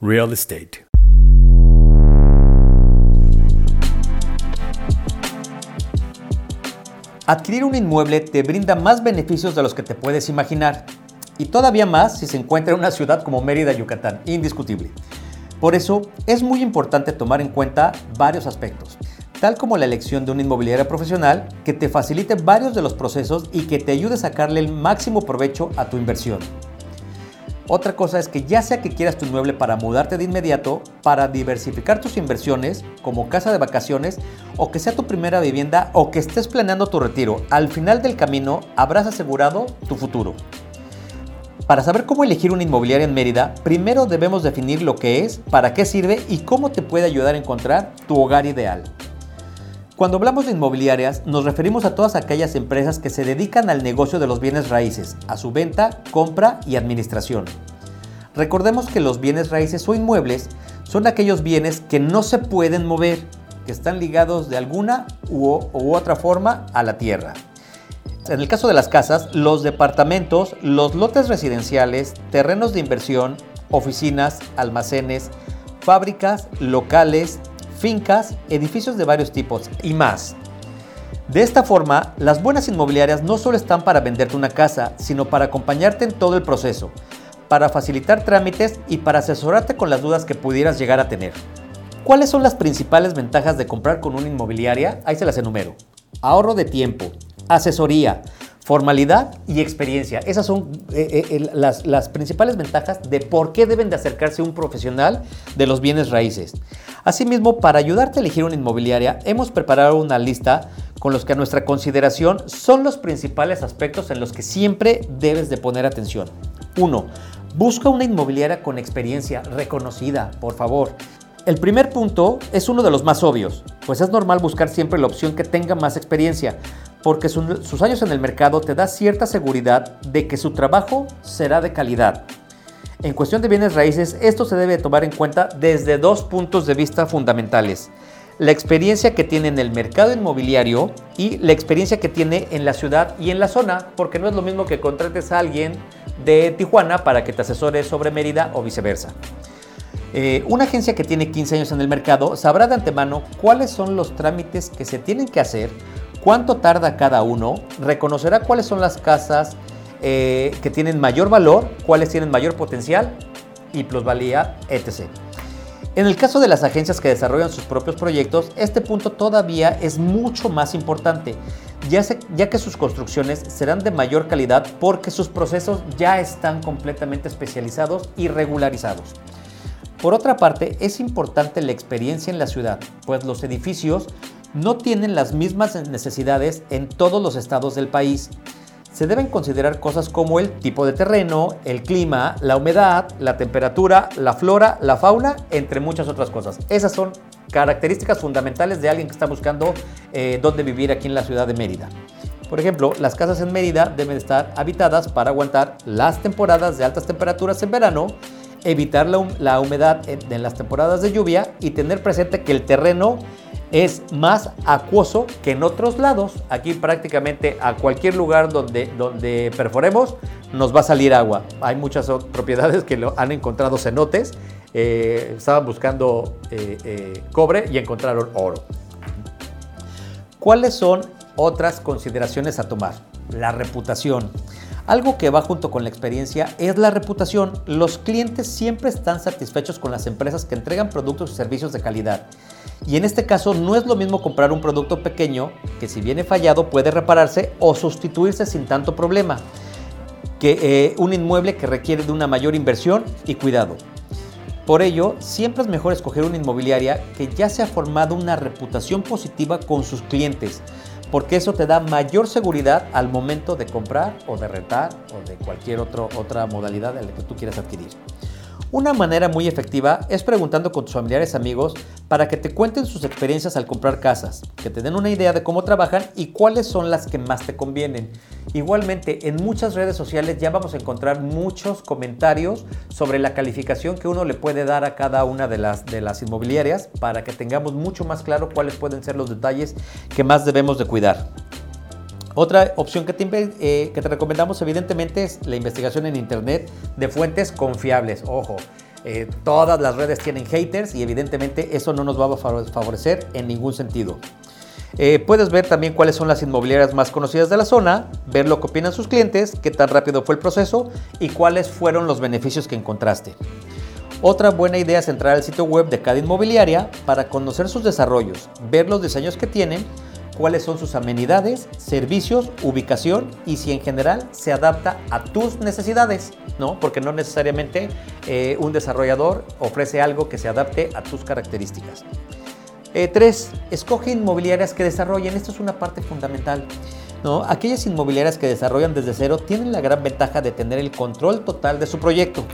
Real Estate. Adquirir un inmueble te brinda más beneficios de los que te puedes imaginar. Y todavía más si se encuentra en una ciudad como Mérida, Yucatán. Indiscutible. Por eso es muy importante tomar en cuenta varios aspectos, tal como la elección de una inmobiliaria profesional que te facilite varios de los procesos y que te ayude a sacarle el máximo provecho a tu inversión. Otra cosa es que ya sea que quieras tu inmueble para mudarte de inmediato, para diversificar tus inversiones, como casa de vacaciones, o que sea tu primera vivienda o que estés planeando tu retiro, al final del camino habrás asegurado tu futuro. Para saber cómo elegir una inmobiliaria en Mérida, primero debemos definir lo que es, para qué sirve y cómo te puede ayudar a encontrar tu hogar ideal. Cuando hablamos de inmobiliarias, nos referimos a todas aquellas empresas que se dedican al negocio de los bienes raíces, a su venta, compra y administración. Recordemos que los bienes raíces o inmuebles son aquellos bienes que no se pueden mover, que están ligados de alguna u, otra forma a la tierra. En el caso de las casas, los departamentos, los lotes residenciales, terrenos de inversión, oficinas, almacenes, fábricas, locales, fincas, edificios de varios tipos y más. De esta forma, las buenas inmobiliarias no solo están para venderte una casa, sino para acompañarte en todo el proceso, para facilitar trámites y para asesorarte con las dudas que pudieras llegar a tener. ¿Cuáles son las principales ventajas de comprar con una inmobiliaria? Ahí se las enumero. Ahorro de tiempo, asesoría, formalidad y experiencia. Esas son eh, eh, las, principales ventajas de por qué deben de acercarse un profesional de los bienes raíces. Asimismo, para ayudarte a elegir una inmobiliaria, hemos preparado una lista con los que a nuestra consideración son los principales aspectos en los que siempre debes de poner atención. 1. Busca una inmobiliaria con experiencia reconocida, por favor. El primer punto es uno de los más obvios, pues es normal buscar siempre la opción que tenga más experiencia, porque sus años en el mercado te da cierta seguridad de que su trabajo será de calidad. En cuestión de bienes raíces, esto se debe tomar en cuenta desde dos puntos de vista fundamentales. La experiencia que tiene en el mercado inmobiliario y la experiencia que tiene en la ciudad y en la zona, porque no es lo mismo que contrates a alguien de Tijuana para que te asesore sobre Mérida o viceversa. Eh, una agencia que tiene 15 años en el mercado sabrá de antemano cuáles son los trámites que se tienen que hacer cuánto tarda cada uno, reconocerá cuáles son las casas eh, que tienen mayor valor, cuáles tienen mayor potencial y plusvalía, etc. En el caso de las agencias que desarrollan sus propios proyectos, este punto todavía es mucho más importante, ya, ya, que sus construcciones serán de mayor calidad porque sus procesos ya están completamente especializados y regularizados. Por otra parte, es importante la experiencia en la ciudad, pues los edificios no tienen las mismas necesidades en todos los estados del país. Se deben considerar cosas como el tipo de terreno, el clima, la humedad, la temperatura, la flora, la fauna, entre muchas otras cosas. Esas son características fundamentales de alguien que está buscando eh, dónde vivir aquí en la ciudad de Mérida. Por ejemplo, las casas en Mérida deben estar habitadas para aguantar las temporadas de altas temperaturas en verano, evitar la, humedad en las temporadas de lluvia y tener presente que el terreno es más acuoso que en otros lados. Aquí prácticamente a cualquier lugar donde, donde perforemos nos va a salir agua. Hay muchas propiedades que lo han encontrado cenotes, eh, estaban buscando eh, eh, cobre y encontraron oro. ¿Cuáles son otras consideraciones a tomar? La reputación. Algo que va junto con la experiencia es la reputación. Los clientes siempre están satisfechos con las empresas que entregan productos y servicios de calidad. Y en este caso no es lo mismo comprar un producto pequeño que si viene fallado puede repararse o sustituirse sin tanto problema que eh, un inmueble que requiere de una mayor inversión y cuidado. Por ello, siempre es mejor escoger una inmobiliaria que ya se ha formado una reputación positiva con sus clientes, porque eso te da mayor seguridad al momento de comprar o de rentar o de cualquier otra modalidad en la que tú quieras adquirir. Una manera muy efectiva es preguntando con tus familiares amigos para que te cuenten sus experiencias al comprar casas, que te den una idea de cómo trabajan y cuáles son las que más te convienen. Igualmente, en muchas redes sociales ya vamos a encontrar muchos comentarios sobre la calificación que uno le puede dar a cada una de las, de las inmobiliarias para que tengamos mucho más claro cuáles pueden ser los detalles que más debemos de cuidar. Otra opción que te, eh, que te recomendamos evidentemente es la investigación en Internet de fuentes confiables. Ojo, Eh, todas las redes tienen haters y evidentemente eso no nos va a favorecer en ningún sentido. Eh, puedes ver también cuáles son las inmobiliarias más conocidas de la zona, ver lo que opinan sus clientes, qué tan rápido fue el proceso y cuáles fueron los beneficios que encontraste. Otra buena idea es entrar al sitio web de cada inmobiliaria para conocer sus desarrollos, ver los diseños que tienen, cuáles son sus amenidades, servicios, ubicación y si en general se adapta a tus necesidades, ¿no? Porque no necesariamente eh, un desarrollador ofrece algo que se adapte a tus características. Eh, tres, escoge inmobiliarias que desarrollen. Esto es una parte fundamental. ¿no? Aquellas inmobiliarias que desarrollan desde cero tienen la gran ventaja de tener el control total de su proyecto.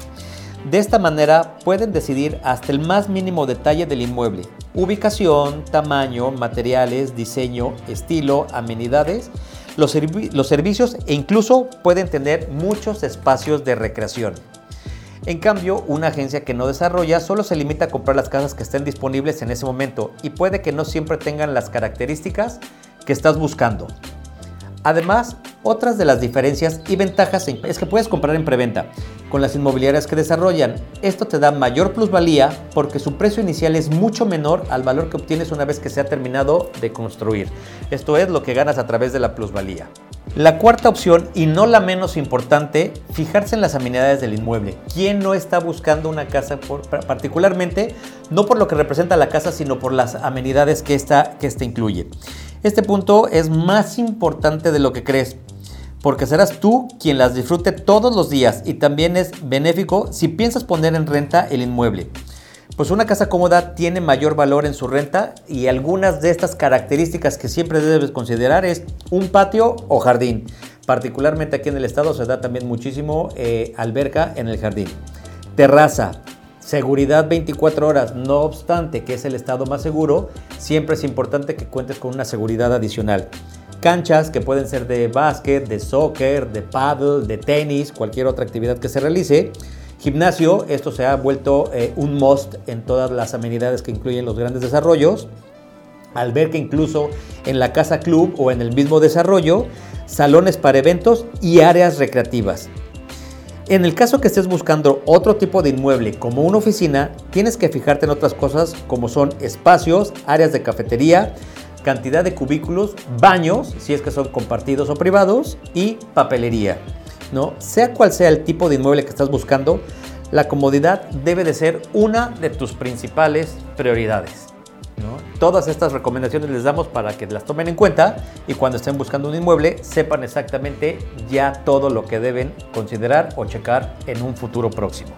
De esta manera pueden decidir hasta el más mínimo detalle del inmueble, ubicación, tamaño, materiales, diseño, estilo, amenidades, los, servicios e incluso pueden tener muchos espacios de recreación. En cambio, una agencia que no desarrolla solo se limita a comprar las casas que estén disponibles en ese momento y puede que no siempre tengan las características que estás buscando. Además, otras de las diferencias y ventajas es que puedes comprar en preventa con las inmobiliarias que desarrollan. Esto te da mayor plusvalía porque su precio inicial es mucho menor al valor que obtienes una vez que se ha terminado de construir. Esto es lo que ganas a través de la plusvalía. La cuarta opción, y no la menos importante, fijarse en las amenidades del inmueble. ¿Quién no está buscando una casa particularmente, no por lo que representa la casa, sino por las amenidades que esta, que esta incluye? Este punto es más importante de lo que crees, porque serás tú quien las disfrute todos los días y también es benéfico si piensas poner en renta el inmueble. Pues una casa cómoda tiene mayor valor en su renta y algunas de estas características que siempre debes considerar es un patio o jardín. Particularmente aquí en el estado se da también muchísimo eh, alberca en el jardín. Terraza, seguridad 24 horas, no obstante que es el estado más seguro, siempre es importante que cuentes con una seguridad adicional. Canchas que pueden ser de básquet, de soccer, de paddle, de tenis, cualquier otra actividad que se realice Gimnasio, esto se ha vuelto eh, un must en todas las amenidades que incluyen los grandes desarrollos. Al ver que incluso en la casa club o en el mismo desarrollo, salones para eventos y áreas recreativas. En el caso que estés buscando otro tipo de inmueble como una oficina, tienes que fijarte en otras cosas como son espacios, áreas de cafetería, cantidad de cubículos, baños, si es que son compartidos o privados, y papelería. ¿no? Sea cual sea el tipo de inmueble que estás buscando, la comodidad debe de ser una de tus principales prioridades. Todas estas recomendaciones les damos para que las tomen en cuenta y cuando estén buscando un inmueble sepan exactamente ya todo lo que deben considerar o checar en un futuro próximo.